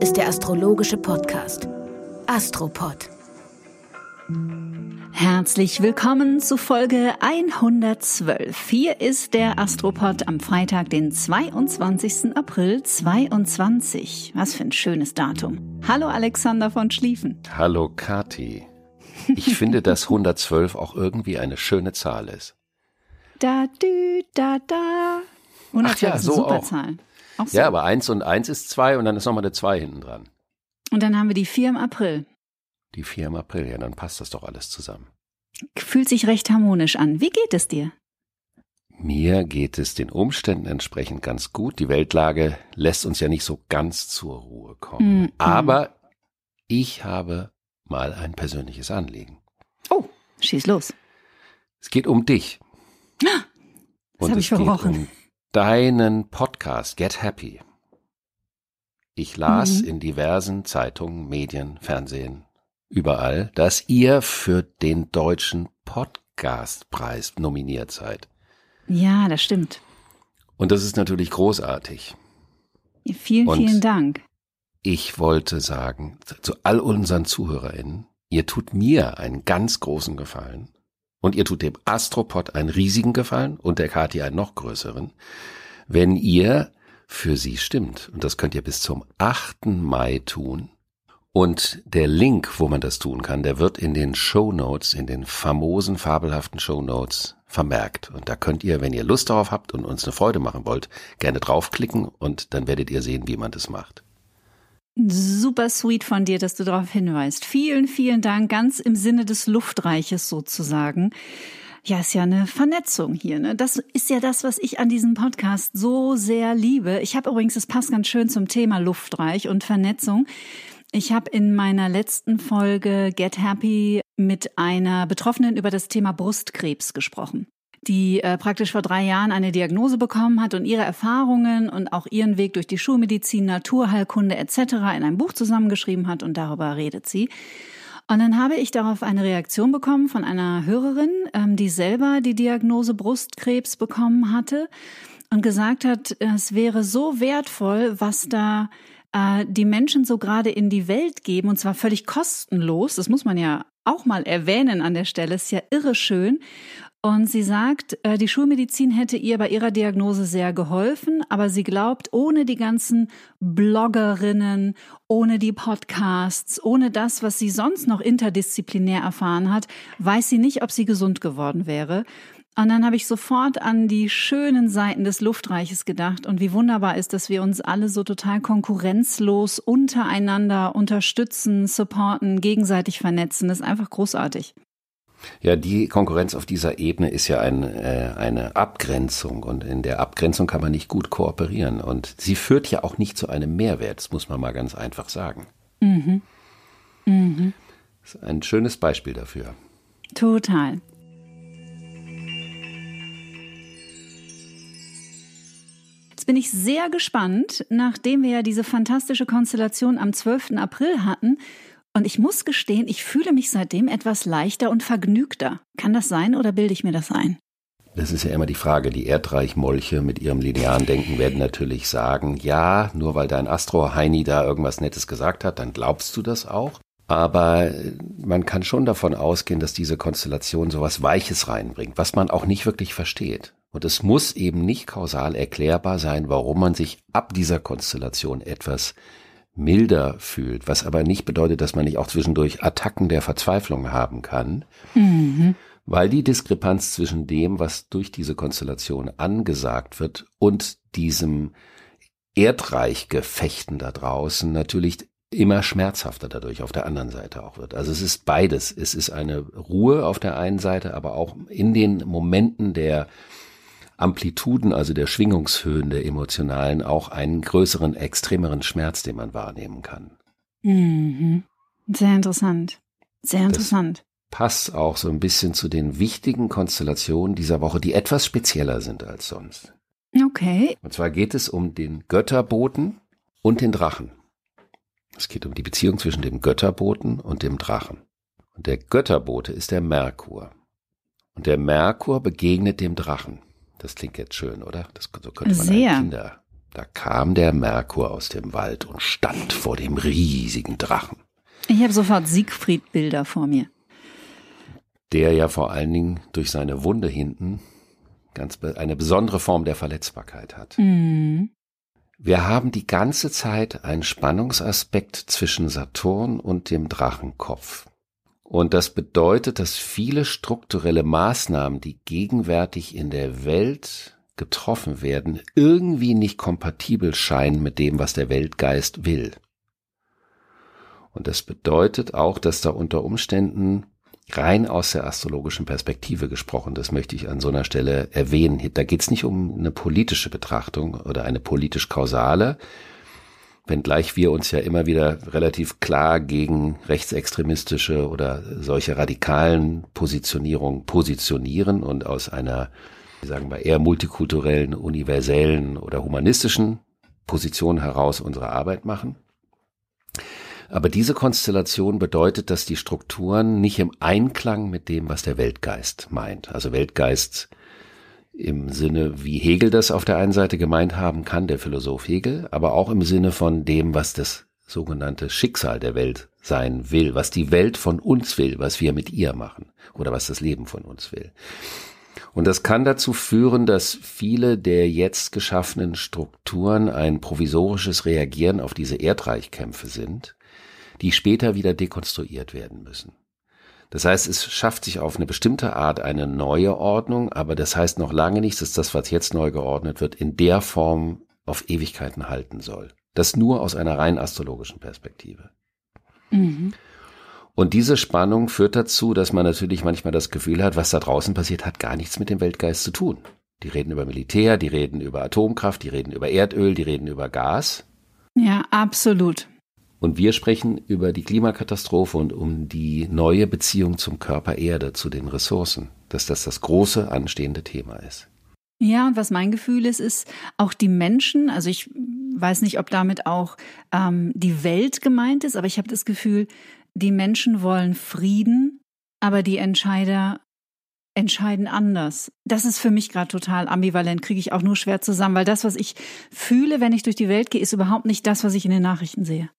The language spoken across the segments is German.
Ist der astrologische Podcast Astropod. Herzlich willkommen zu Folge 112. Hier ist der Astropod am Freitag, den 22. April 22. Was für ein schönes Datum. Hallo Alexander von Schlieffen. Hallo Kati. Ich finde, dass 112 auch irgendwie eine schöne Zahl ist. Da, dü, da, da. 112 Ach ja, ist so eine super auch. Zahl. So. Ja, aber 1 und 1 ist 2 und dann ist nochmal eine 2 hinten dran. Und dann haben wir die 4 im April. Die 4 im April, ja, dann passt das doch alles zusammen. Fühlt sich recht harmonisch an. Wie geht es dir? Mir geht es den Umständen entsprechend ganz gut. Die Weltlage lässt uns ja nicht so ganz zur Ruhe kommen. Mm, Aber ich habe mal ein persönliches Anliegen. Oh, schieß los. Es geht um dich. Das Und habe ich verrochen. um deinen Podcast Get Happy. Ich las Mhm. in diversen Zeitungen, Medien, Fernsehen, überall, dass ihr für den deutschen Podcastpreis nominiert seid. Ja, das stimmt. Und das ist natürlich großartig. Vielen, Und- vielen Dank. Ich wollte sagen, zu all unseren ZuhörerInnen, ihr tut mir einen ganz großen Gefallen und ihr tut dem Astropod einen riesigen Gefallen und der Kathi einen noch größeren, wenn ihr für sie stimmt. Und das könnt ihr bis zum 8. Mai tun. Und der Link, wo man das tun kann, der wird in den Show Notes, in den famosen, fabelhaften Show Notes vermerkt. Und da könnt ihr, wenn ihr Lust darauf habt und uns eine Freude machen wollt, gerne draufklicken und dann werdet ihr sehen, wie man das macht. Super sweet von dir, dass du darauf hinweist. Vielen, vielen Dank, ganz im Sinne des Luftreiches sozusagen. Ja, ist ja eine Vernetzung hier. Ne? Das ist ja das, was ich an diesem Podcast so sehr liebe. Ich habe übrigens, es passt ganz schön zum Thema Luftreich und Vernetzung. Ich habe in meiner letzten Folge Get Happy mit einer Betroffenen über das Thema Brustkrebs gesprochen die äh, praktisch vor drei Jahren eine Diagnose bekommen hat und ihre Erfahrungen und auch ihren Weg durch die Schulmedizin, Naturheilkunde etc. in einem Buch zusammengeschrieben hat und darüber redet sie. Und dann habe ich darauf eine Reaktion bekommen von einer Hörerin, ähm, die selber die Diagnose Brustkrebs bekommen hatte und gesagt hat, es wäre so wertvoll, was da äh, die Menschen so gerade in die Welt geben und zwar völlig kostenlos. Das muss man ja auch mal erwähnen an der Stelle. Ist ja irre schön. Und sie sagt, äh, die Schulmedizin hätte ihr bei ihrer Diagnose sehr geholfen, aber sie glaubt, ohne die ganzen Bloggerinnen, ohne die Podcasts, ohne das, was sie sonst noch interdisziplinär erfahren hat, weiß sie nicht, ob sie gesund geworden wäre. Und dann habe ich sofort an die schönen Seiten des Luftreiches gedacht und wie wunderbar ist, dass wir uns alle so total konkurrenzlos untereinander unterstützen, supporten, gegenseitig vernetzen. Das ist einfach großartig. Ja, die Konkurrenz auf dieser Ebene ist ja ein, äh, eine Abgrenzung und in der Abgrenzung kann man nicht gut kooperieren und sie führt ja auch nicht zu einem Mehrwert, das muss man mal ganz einfach sagen. Mhm. Mhm. Das ist ein schönes Beispiel dafür. Total. Jetzt bin ich sehr gespannt, nachdem wir ja diese fantastische Konstellation am 12. April hatten. Und ich muss gestehen, ich fühle mich seitdem etwas leichter und vergnügter. Kann das sein oder bilde ich mir das ein? Das ist ja immer die Frage. Die Erdreichmolche mit ihrem linearen Denken werden natürlich sagen, ja, nur weil dein Astro-Heini da irgendwas Nettes gesagt hat, dann glaubst du das auch. Aber man kann schon davon ausgehen, dass diese Konstellation sowas Weiches reinbringt, was man auch nicht wirklich versteht. Und es muss eben nicht kausal erklärbar sein, warum man sich ab dieser Konstellation etwas milder fühlt, was aber nicht bedeutet, dass man nicht auch zwischendurch Attacken der Verzweiflung haben kann, Mhm. weil die Diskrepanz zwischen dem, was durch diese Konstellation angesagt wird und diesem Erdreichgefechten da draußen natürlich immer schmerzhafter dadurch auf der anderen Seite auch wird. Also es ist beides. Es ist eine Ruhe auf der einen Seite, aber auch in den Momenten der Amplituden, also der Schwingungshöhen der emotionalen, auch einen größeren, extremeren Schmerz, den man wahrnehmen kann. Mhm. Sehr interessant. Sehr interessant. Das passt auch so ein bisschen zu den wichtigen Konstellationen dieser Woche, die etwas spezieller sind als sonst. Okay. Und zwar geht es um den Götterboten und den Drachen. Es geht um die Beziehung zwischen dem Götterboten und dem Drachen. Und der Götterbote ist der Merkur. Und der Merkur begegnet dem Drachen. Das klingt jetzt schön, oder? Das so könnte man Sehr. Kinder. Da kam der Merkur aus dem Wald und stand vor dem riesigen Drachen. Ich habe sofort Siegfried-Bilder vor mir. Der ja vor allen Dingen durch seine Wunde hinten ganz eine besondere Form der Verletzbarkeit hat. Mhm. Wir haben die ganze Zeit einen Spannungsaspekt zwischen Saturn und dem Drachenkopf. Und das bedeutet, dass viele strukturelle Maßnahmen, die gegenwärtig in der Welt getroffen werden, irgendwie nicht kompatibel scheinen mit dem, was der Weltgeist will. Und das bedeutet auch, dass da unter Umständen rein aus der astrologischen Perspektive gesprochen, das möchte ich an so einer Stelle erwähnen. Da geht es nicht um eine politische Betrachtung oder eine politisch-kausale, wenngleich wir uns ja immer wieder relativ klar gegen rechtsextremistische oder solche radikalen Positionierungen positionieren und aus einer, sagen wir, eher multikulturellen, universellen oder humanistischen Position heraus unsere Arbeit machen. Aber diese Konstellation bedeutet, dass die Strukturen nicht im Einklang mit dem, was der Weltgeist meint. Also Weltgeist im Sinne, wie Hegel das auf der einen Seite gemeint haben kann, der Philosoph Hegel, aber auch im Sinne von dem, was das sogenannte Schicksal der Welt sein will, was die Welt von uns will, was wir mit ihr machen oder was das Leben von uns will. Und das kann dazu führen, dass viele der jetzt geschaffenen Strukturen ein provisorisches Reagieren auf diese Erdreichkämpfe sind die später wieder dekonstruiert werden müssen. Das heißt, es schafft sich auf eine bestimmte Art eine neue Ordnung, aber das heißt noch lange nicht, dass das, was jetzt neu geordnet wird, in der Form auf Ewigkeiten halten soll. Das nur aus einer rein astrologischen Perspektive. Mhm. Und diese Spannung führt dazu, dass man natürlich manchmal das Gefühl hat, was da draußen passiert, hat gar nichts mit dem Weltgeist zu tun. Die reden über Militär, die reden über Atomkraft, die reden über Erdöl, die reden über Gas. Ja, absolut. Und wir sprechen über die Klimakatastrophe und um die neue Beziehung zum Körper Erde, zu den Ressourcen, dass das das große anstehende Thema ist. Ja, und was mein Gefühl ist, ist auch die Menschen, also ich weiß nicht, ob damit auch ähm, die Welt gemeint ist, aber ich habe das Gefühl, die Menschen wollen Frieden, aber die Entscheider entscheiden anders. Das ist für mich gerade total ambivalent, kriege ich auch nur schwer zusammen, weil das, was ich fühle, wenn ich durch die Welt gehe, ist überhaupt nicht das, was ich in den Nachrichten sehe.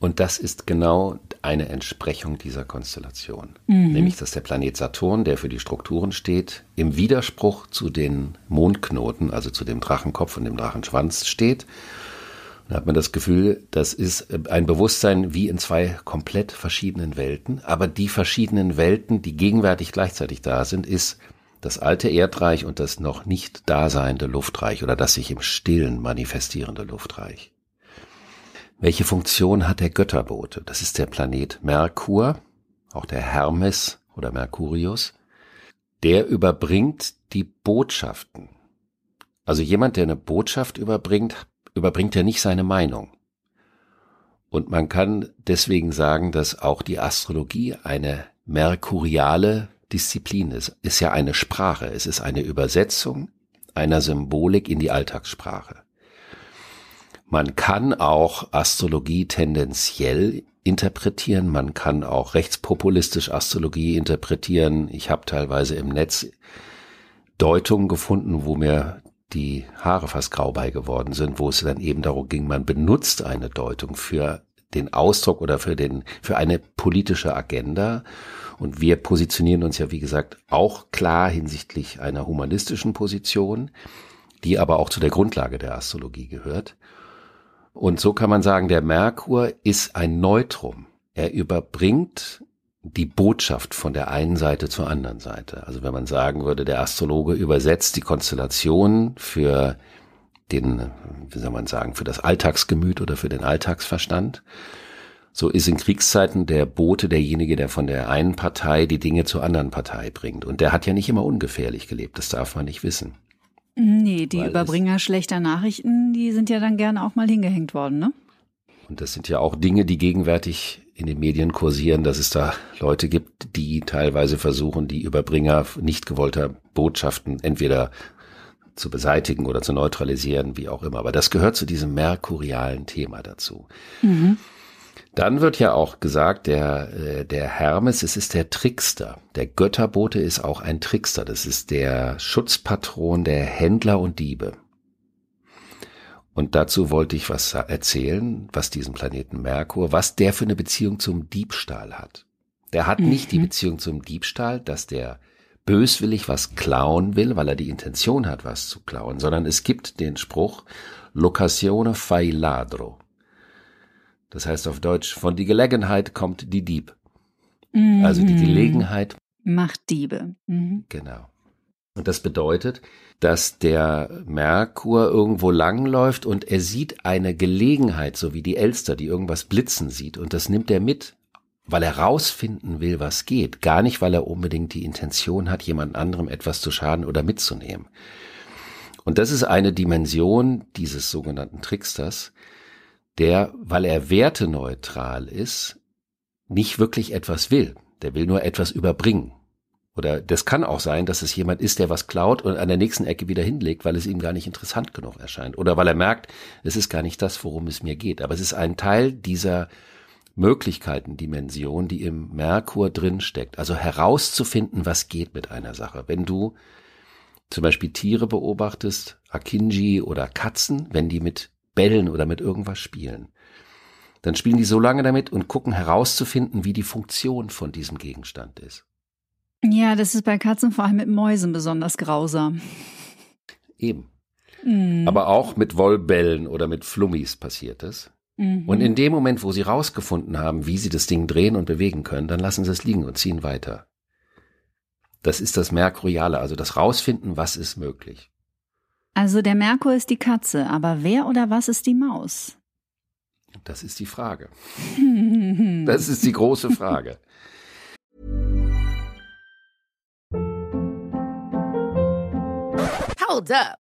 Und das ist genau eine Entsprechung dieser Konstellation. Mhm. Nämlich, dass der Planet Saturn, der für die Strukturen steht, im Widerspruch zu den Mondknoten, also zu dem Drachenkopf und dem Drachenschwanz steht. Da hat man das Gefühl, das ist ein Bewusstsein wie in zwei komplett verschiedenen Welten. Aber die verschiedenen Welten, die gegenwärtig gleichzeitig da sind, ist das alte Erdreich und das noch nicht daseiende Luftreich oder das sich im Stillen manifestierende Luftreich. Welche Funktion hat der Götterbote? Das ist der Planet Merkur, auch der Hermes oder Mercurius. Der überbringt die Botschaften. Also jemand, der eine Botschaft überbringt, überbringt ja nicht seine Meinung. Und man kann deswegen sagen, dass auch die Astrologie eine merkuriale Disziplin ist. Ist ja eine Sprache. Es ist eine Übersetzung einer Symbolik in die Alltagssprache. Man kann auch Astrologie tendenziell interpretieren, man kann auch rechtspopulistisch Astrologie interpretieren. Ich habe teilweise im Netz Deutungen gefunden, wo mir die Haare fast grau bei geworden sind, wo es dann eben darum ging, man benutzt eine Deutung für den Ausdruck oder für den, für eine politische Agenda. Und wir positionieren uns ja, wie gesagt, auch klar hinsichtlich einer humanistischen Position, die aber auch zu der Grundlage der Astrologie gehört. Und so kann man sagen, der Merkur ist ein Neutrum. Er überbringt die Botschaft von der einen Seite zur anderen Seite. Also wenn man sagen würde, der Astrologe übersetzt die Konstellation für den, wie soll man sagen, für das Alltagsgemüt oder für den Alltagsverstand. So ist in Kriegszeiten der Bote derjenige, der von der einen Partei die Dinge zur anderen Partei bringt. Und der hat ja nicht immer ungefährlich gelebt, das darf man nicht wissen. Nee, die Überbringer schlechter Nachrichten, die sind ja dann gerne auch mal hingehängt worden, ne? Und das sind ja auch Dinge, die gegenwärtig in den Medien kursieren, dass es da Leute gibt, die teilweise versuchen, die Überbringer nicht gewollter Botschaften entweder zu beseitigen oder zu neutralisieren, wie auch immer. Aber das gehört zu diesem merkurialen Thema dazu. Mhm. Dann wird ja auch gesagt, der, äh, der Hermes, es ist der Trickster. Der Götterbote ist auch ein Trickster. Das ist der Schutzpatron der Händler und Diebe. Und dazu wollte ich was erzählen, was diesen Planeten Merkur, was der für eine Beziehung zum Diebstahl hat. Der hat mhm. nicht die mhm. Beziehung zum Diebstahl, dass der böswillig was klauen will, weil er die Intention hat, was zu klauen, sondern es gibt den Spruch Locazione fai ladro. Das heißt auf Deutsch, von die Gelegenheit kommt die Dieb. Mhm. Also die Gelegenheit macht Diebe. Mhm. Genau. Und das bedeutet, dass der Merkur irgendwo langläuft und er sieht eine Gelegenheit, so wie die Elster, die irgendwas blitzen sieht. Und das nimmt er mit, weil er rausfinden will, was geht. Gar nicht, weil er unbedingt die Intention hat, jemand anderem etwas zu schaden oder mitzunehmen. Und das ist eine Dimension dieses sogenannten Tricksters, der, weil er werteneutral ist, nicht wirklich etwas will. Der will nur etwas überbringen. Oder das kann auch sein, dass es jemand ist, der was klaut und an der nächsten Ecke wieder hinlegt, weil es ihm gar nicht interessant genug erscheint. Oder weil er merkt, es ist gar nicht das, worum es mir geht. Aber es ist ein Teil dieser Möglichkeiten-Dimension, die im Merkur drin steckt. Also herauszufinden, was geht mit einer Sache. Wenn du zum Beispiel Tiere beobachtest, Akinji oder Katzen, wenn die mit Bällen oder mit irgendwas spielen, dann spielen die so lange damit und gucken herauszufinden, wie die Funktion von diesem Gegenstand ist. Ja, das ist bei Katzen vor allem mit Mäusen besonders grausam. Eben. Mhm. Aber auch mit Wollbällen oder mit Flummis passiert es. Mhm. Und in dem Moment, wo sie rausgefunden haben, wie sie das Ding drehen und bewegen können, dann lassen sie es liegen und ziehen weiter. Das ist das Merkuriale, also das Rausfinden, was ist möglich. Also der Merkur ist die Katze, aber wer oder was ist die Maus? Das ist die Frage. das ist die große Frage. Hold up.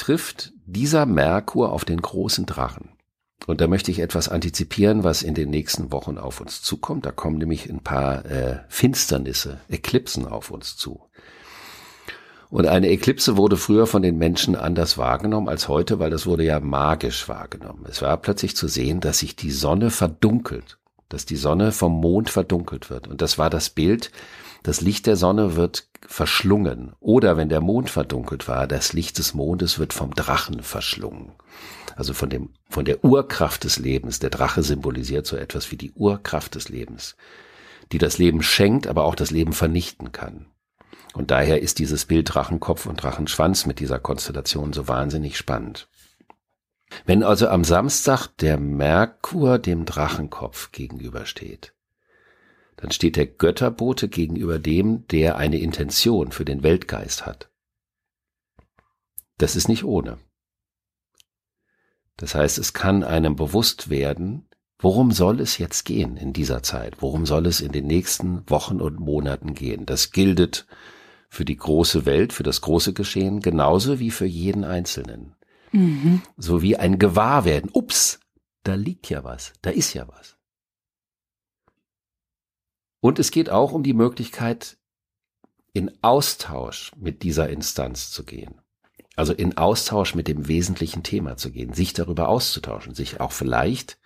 trifft dieser Merkur auf den großen Drachen. Und da möchte ich etwas antizipieren, was in den nächsten Wochen auf uns zukommt. Da kommen nämlich ein paar äh, Finsternisse, Eklipsen auf uns zu. Und eine Eklipse wurde früher von den Menschen anders wahrgenommen als heute, weil das wurde ja magisch wahrgenommen. Es war plötzlich zu sehen, dass sich die Sonne verdunkelt, dass die Sonne vom Mond verdunkelt wird. Und das war das Bild, das Licht der Sonne wird verschlungen. Oder wenn der Mond verdunkelt war, das Licht des Mondes wird vom Drachen verschlungen. Also von dem, von der Urkraft des Lebens. Der Drache symbolisiert so etwas wie die Urkraft des Lebens, die das Leben schenkt, aber auch das Leben vernichten kann. Und daher ist dieses Bild Drachenkopf und Drachenschwanz mit dieser Konstellation so wahnsinnig spannend. Wenn also am Samstag der Merkur dem Drachenkopf gegenübersteht, dann steht der Götterbote gegenüber dem, der eine Intention für den Weltgeist hat. Das ist nicht ohne. Das heißt, es kann einem bewusst werden, worum soll es jetzt gehen in dieser Zeit? Worum soll es in den nächsten Wochen und Monaten gehen? Das gilt für die große Welt, für das große Geschehen, genauso wie für jeden Einzelnen. Mhm. So wie ein Gewahrwerden. Ups, da liegt ja was, da ist ja was. Und es geht auch um die Möglichkeit, in Austausch mit dieser Instanz zu gehen. Also in Austausch mit dem wesentlichen Thema zu gehen, sich darüber auszutauschen, sich auch vielleicht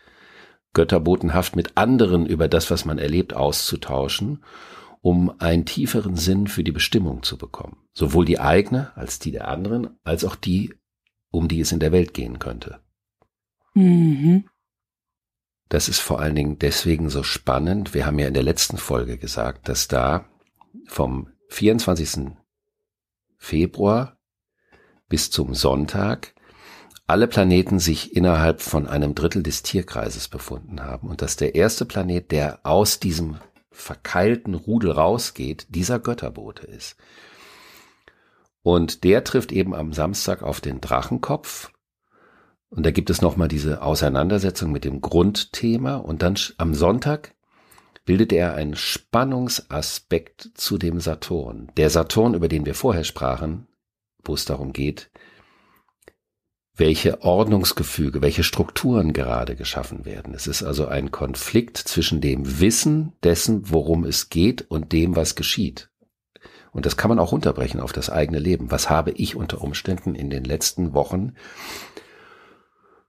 götterbotenhaft mit anderen über das, was man erlebt, auszutauschen, um einen tieferen Sinn für die Bestimmung zu bekommen. Sowohl die eigene als die der anderen, als auch die, um die es in der Welt gehen könnte. Mhm. Das ist vor allen Dingen deswegen so spannend. Wir haben ja in der letzten Folge gesagt, dass da vom 24. Februar bis zum Sonntag alle Planeten sich innerhalb von einem Drittel des Tierkreises befunden haben und dass der erste Planet, der aus diesem verkeilten Rudel rausgeht, dieser Götterbote ist. Und der trifft eben am Samstag auf den Drachenkopf. Und da gibt es nochmal diese Auseinandersetzung mit dem Grundthema. Und dann am Sonntag bildet er einen Spannungsaspekt zu dem Saturn. Der Saturn, über den wir vorher sprachen, wo es darum geht, welche Ordnungsgefüge, welche Strukturen gerade geschaffen werden. Es ist also ein Konflikt zwischen dem Wissen dessen, worum es geht und dem, was geschieht. Und das kann man auch runterbrechen auf das eigene Leben. Was habe ich unter Umständen in den letzten Wochen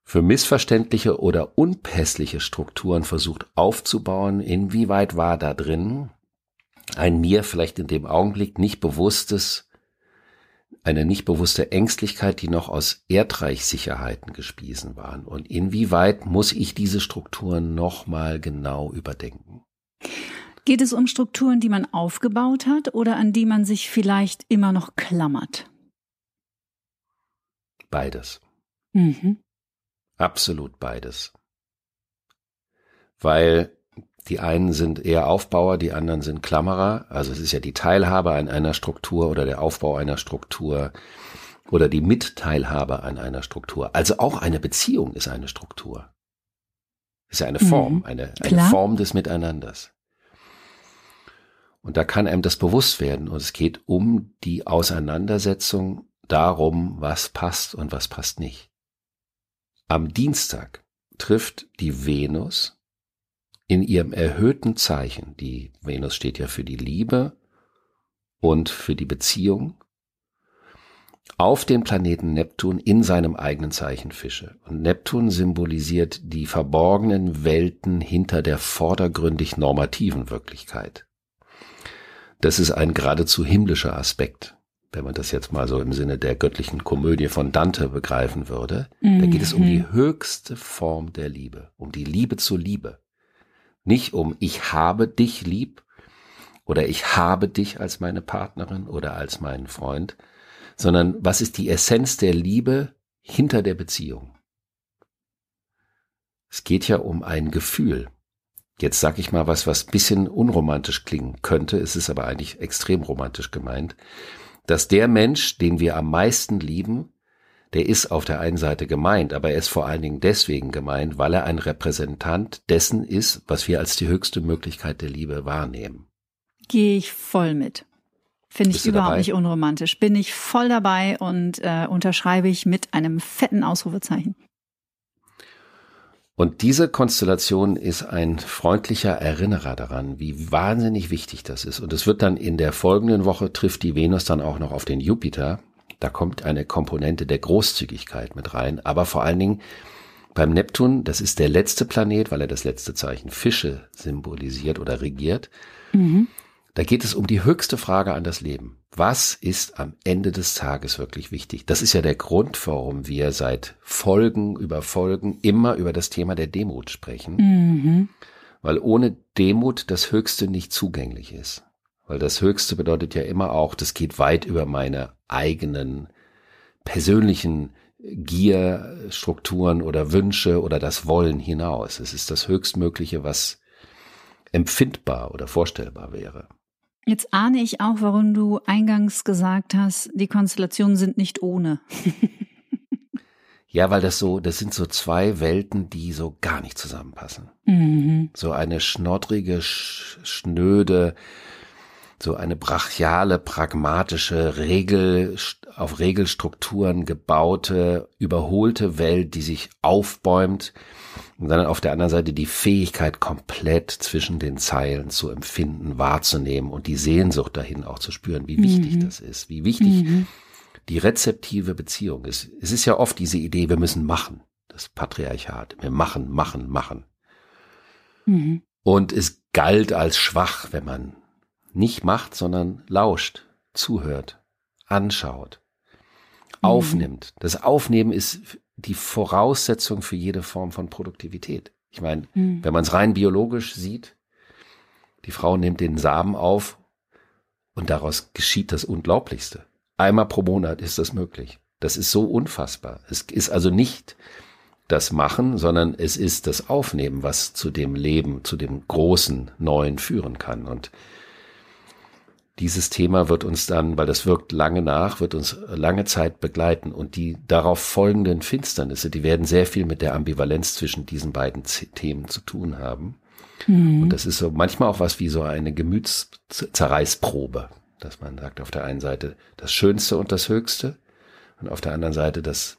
für missverständliche oder unpässliche Strukturen versucht aufzubauen? Inwieweit war da drin ein mir vielleicht in dem Augenblick nicht bewusstes eine nicht bewusste Ängstlichkeit, die noch aus Erdreichsicherheiten gespiesen waren. Und inwieweit muss ich diese Strukturen nochmal genau überdenken? Geht es um Strukturen, die man aufgebaut hat oder an die man sich vielleicht immer noch klammert? Beides. Mhm. Absolut beides. Weil die einen sind eher Aufbauer, die anderen sind Klammerer. Also es ist ja die Teilhabe an einer Struktur oder der Aufbau einer Struktur oder die Mitteilhabe an einer Struktur. Also auch eine Beziehung ist eine Struktur. Ist ja eine Form, mhm, eine, eine Form des Miteinanders. Und da kann einem das bewusst werden. Und es geht um die Auseinandersetzung darum, was passt und was passt nicht. Am Dienstag trifft die Venus in ihrem erhöhten Zeichen, die Venus steht ja für die Liebe und für die Beziehung, auf den Planeten Neptun in seinem eigenen Zeichen Fische. Und Neptun symbolisiert die verborgenen Welten hinter der vordergründig normativen Wirklichkeit. Das ist ein geradezu himmlischer Aspekt, wenn man das jetzt mal so im Sinne der göttlichen Komödie von Dante begreifen würde. Mhm. Da geht es um die mhm. höchste Form der Liebe, um die Liebe zur Liebe. Nicht um ich habe dich lieb oder ich habe dich als meine Partnerin oder als meinen Freund, sondern was ist die Essenz der Liebe hinter der Beziehung? Es geht ja um ein Gefühl. Jetzt sag ich mal was, was bisschen unromantisch klingen könnte, es ist aber eigentlich extrem romantisch gemeint, dass der Mensch, den wir am meisten lieben, der ist auf der einen Seite gemeint, aber er ist vor allen Dingen deswegen gemeint, weil er ein Repräsentant dessen ist, was wir als die höchste Möglichkeit der Liebe wahrnehmen. Gehe ich voll mit. Finde ich überhaupt dabei? nicht unromantisch. Bin ich voll dabei und äh, unterschreibe ich mit einem fetten Ausrufezeichen. Und diese Konstellation ist ein freundlicher Erinnerer daran, wie wahnsinnig wichtig das ist. Und es wird dann in der folgenden Woche trifft die Venus dann auch noch auf den Jupiter. Da kommt eine Komponente der Großzügigkeit mit rein, aber vor allen Dingen beim Neptun, das ist der letzte Planet, weil er das letzte Zeichen Fische symbolisiert oder regiert. Mhm. Da geht es um die höchste Frage an das Leben. Was ist am Ende des Tages wirklich wichtig? Das ist ja der Grund, warum wir seit Folgen über Folgen immer über das Thema der Demut sprechen. Mhm. Weil ohne Demut das Höchste nicht zugänglich ist. Weil das Höchste bedeutet ja immer auch, das geht weit über meine eigenen persönlichen Gierstrukturen oder Wünsche oder das Wollen hinaus. Es ist das Höchstmögliche, was empfindbar oder vorstellbar wäre. Jetzt ahne ich auch, warum du eingangs gesagt hast, die Konstellationen sind nicht ohne. ja, weil das so, das sind so zwei Welten, die so gar nicht zusammenpassen. Mhm. So eine schnoddrige, schnöde, so eine brachiale, pragmatische, Regel, auf Regelstrukturen gebaute, überholte Welt, die sich aufbäumt und dann auf der anderen Seite die Fähigkeit, komplett zwischen den Zeilen zu empfinden, wahrzunehmen und die Sehnsucht dahin auch zu spüren, wie wichtig mhm. das ist, wie wichtig mhm. die rezeptive Beziehung ist. Es ist ja oft diese Idee, wir müssen machen, das Patriarchat, wir machen, machen, machen. Mhm. Und es galt als schwach, wenn man nicht macht, sondern lauscht, zuhört, anschaut, mhm. aufnimmt. Das Aufnehmen ist die Voraussetzung für jede Form von Produktivität. Ich meine, mhm. wenn man es rein biologisch sieht, die Frau nimmt den Samen auf und daraus geschieht das Unglaublichste. Einmal pro Monat ist das möglich. Das ist so unfassbar. Es ist also nicht das Machen, sondern es ist das Aufnehmen, was zu dem Leben, zu dem großen Neuen führen kann. Und dieses Thema wird uns dann, weil das wirkt lange nach, wird uns lange Zeit begleiten und die darauf folgenden Finsternisse, die werden sehr viel mit der Ambivalenz zwischen diesen beiden Themen zu tun haben. Mhm. Und das ist so manchmal auch was wie so eine Gemütszerreißprobe, dass man sagt auf der einen Seite das Schönste und das Höchste und auf der anderen Seite das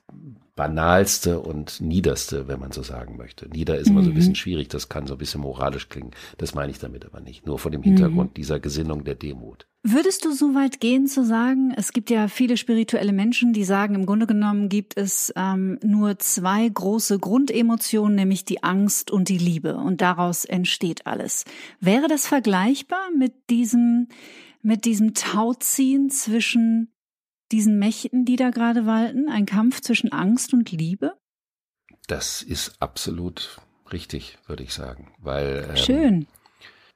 banalste und niederste, wenn man so sagen möchte. Nieder ist immer so ein bisschen mhm. schwierig, das kann so ein bisschen moralisch klingen. Das meine ich damit aber nicht. Nur vor dem Hintergrund mhm. dieser Gesinnung der Demut. Würdest du so weit gehen zu sagen, es gibt ja viele spirituelle Menschen, die sagen, im Grunde genommen gibt es ähm, nur zwei große Grundemotionen, nämlich die Angst und die Liebe. Und daraus entsteht alles. Wäre das vergleichbar mit diesem, mit diesem Tauziehen zwischen diesen Mächten, die da gerade walten? Ein Kampf zwischen Angst und Liebe? Das ist absolut richtig, würde ich sagen. Weil ähm, Schön.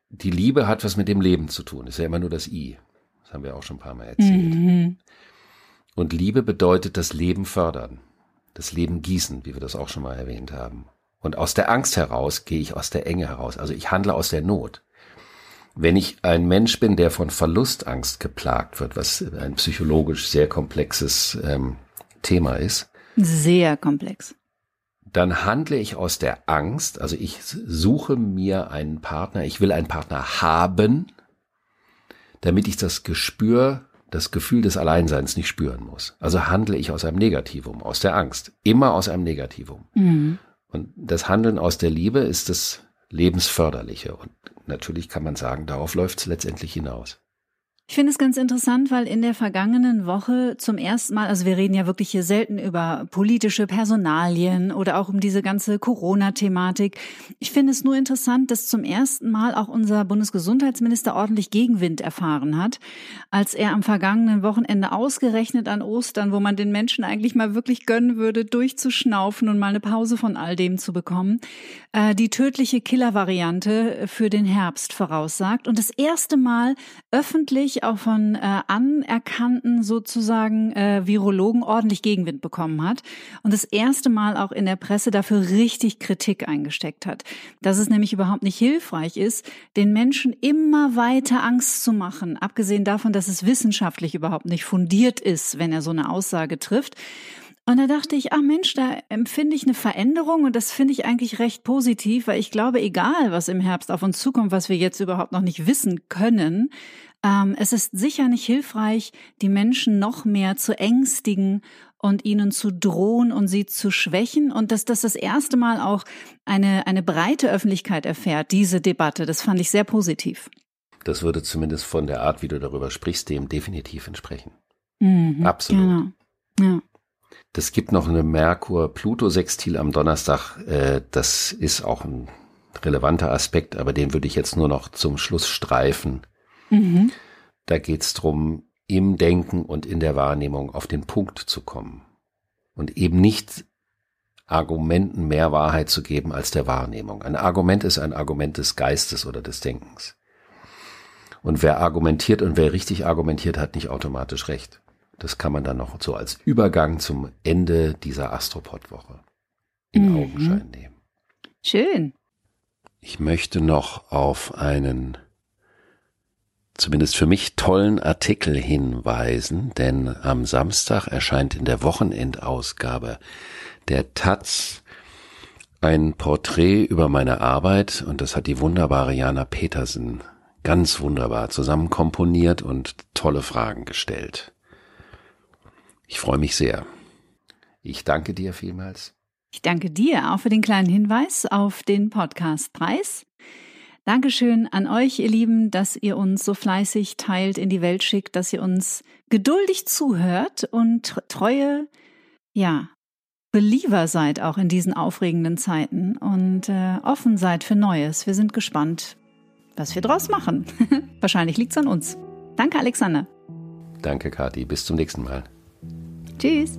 Die Liebe hat was mit dem Leben zu tun. Ist ja immer nur das I. Das haben wir auch schon ein paar Mal erzählt. Mhm. Und Liebe bedeutet das Leben fördern, das Leben gießen, wie wir das auch schon mal erwähnt haben. Und aus der Angst heraus gehe ich aus der Enge heraus. Also ich handle aus der Not. Wenn ich ein Mensch bin, der von Verlustangst geplagt wird, was ein psychologisch sehr komplexes ähm, Thema ist. Sehr komplex. Dann handle ich aus der Angst, also ich suche mir einen Partner, ich will einen Partner haben, damit ich das Gespür, das Gefühl des Alleinseins nicht spüren muss. Also handle ich aus einem Negativum, aus der Angst, immer aus einem Negativum. Mhm. Und das Handeln aus der Liebe ist das Lebensförderliche. Und natürlich kann man sagen, darauf läuft es letztendlich hinaus. Ich finde es ganz interessant, weil in der vergangenen Woche zum ersten Mal, also wir reden ja wirklich hier selten über politische Personalien oder auch um diese ganze Corona-Thematik. Ich finde es nur interessant, dass zum ersten Mal auch unser Bundesgesundheitsminister ordentlich Gegenwind erfahren hat, als er am vergangenen Wochenende ausgerechnet an Ostern, wo man den Menschen eigentlich mal wirklich gönnen würde, durchzuschnaufen und mal eine Pause von all dem zu bekommen, äh, die tödliche Killer-Variante für den Herbst voraussagt und das erste Mal öffentlich auch von äh, anerkannten sozusagen äh, Virologen ordentlich Gegenwind bekommen hat und das erste Mal auch in der Presse dafür richtig Kritik eingesteckt hat. Dass es nämlich überhaupt nicht hilfreich ist, den Menschen immer weiter Angst zu machen, abgesehen davon, dass es wissenschaftlich überhaupt nicht fundiert ist, wenn er so eine Aussage trifft. Und da dachte ich, ach Mensch, da empfinde ich eine Veränderung und das finde ich eigentlich recht positiv, weil ich glaube, egal was im Herbst auf uns zukommt, was wir jetzt überhaupt noch nicht wissen können, ähm, es ist sicher nicht hilfreich, die Menschen noch mehr zu ängstigen und ihnen zu drohen und sie zu schwächen und dass das das erste Mal auch eine, eine breite Öffentlichkeit erfährt, diese Debatte. Das fand ich sehr positiv. Das würde zumindest von der Art, wie du darüber sprichst, dem definitiv entsprechen. Mhm, Absolut. Genau. Ja. Das gibt noch eine Merkur-Pluto-Sextil am Donnerstag. Äh, das ist auch ein relevanter Aspekt, aber den würde ich jetzt nur noch zum Schluss streifen. Mhm. Da geht es darum, im Denken und in der Wahrnehmung auf den Punkt zu kommen und eben nicht Argumenten mehr Wahrheit zu geben als der Wahrnehmung. Ein Argument ist ein Argument des Geistes oder des Denkens. Und wer argumentiert und wer richtig argumentiert, hat nicht automatisch recht. Das kann man dann noch so als Übergang zum Ende dieser Astropod-Woche in mhm. Augenschein nehmen. Schön. Ich möchte noch auf einen zumindest für mich tollen Artikel hinweisen, denn am Samstag erscheint in der Wochenendausgabe der Taz ein Porträt über meine Arbeit und das hat die wunderbare Jana Petersen ganz wunderbar zusammen komponiert und tolle Fragen gestellt. Ich freue mich sehr. Ich danke dir vielmals. Ich danke dir auch für den kleinen Hinweis auf den Podcastpreis. Dankeschön an euch, ihr Lieben, dass ihr uns so fleißig teilt, in die Welt schickt, dass ihr uns geduldig zuhört und treue, ja, Believer seid auch in diesen aufregenden Zeiten und äh, offen seid für Neues. Wir sind gespannt, was wir draus machen. Wahrscheinlich liegt's an uns. Danke, Alexander. Danke, Kathi. Bis zum nächsten Mal. Tschüss.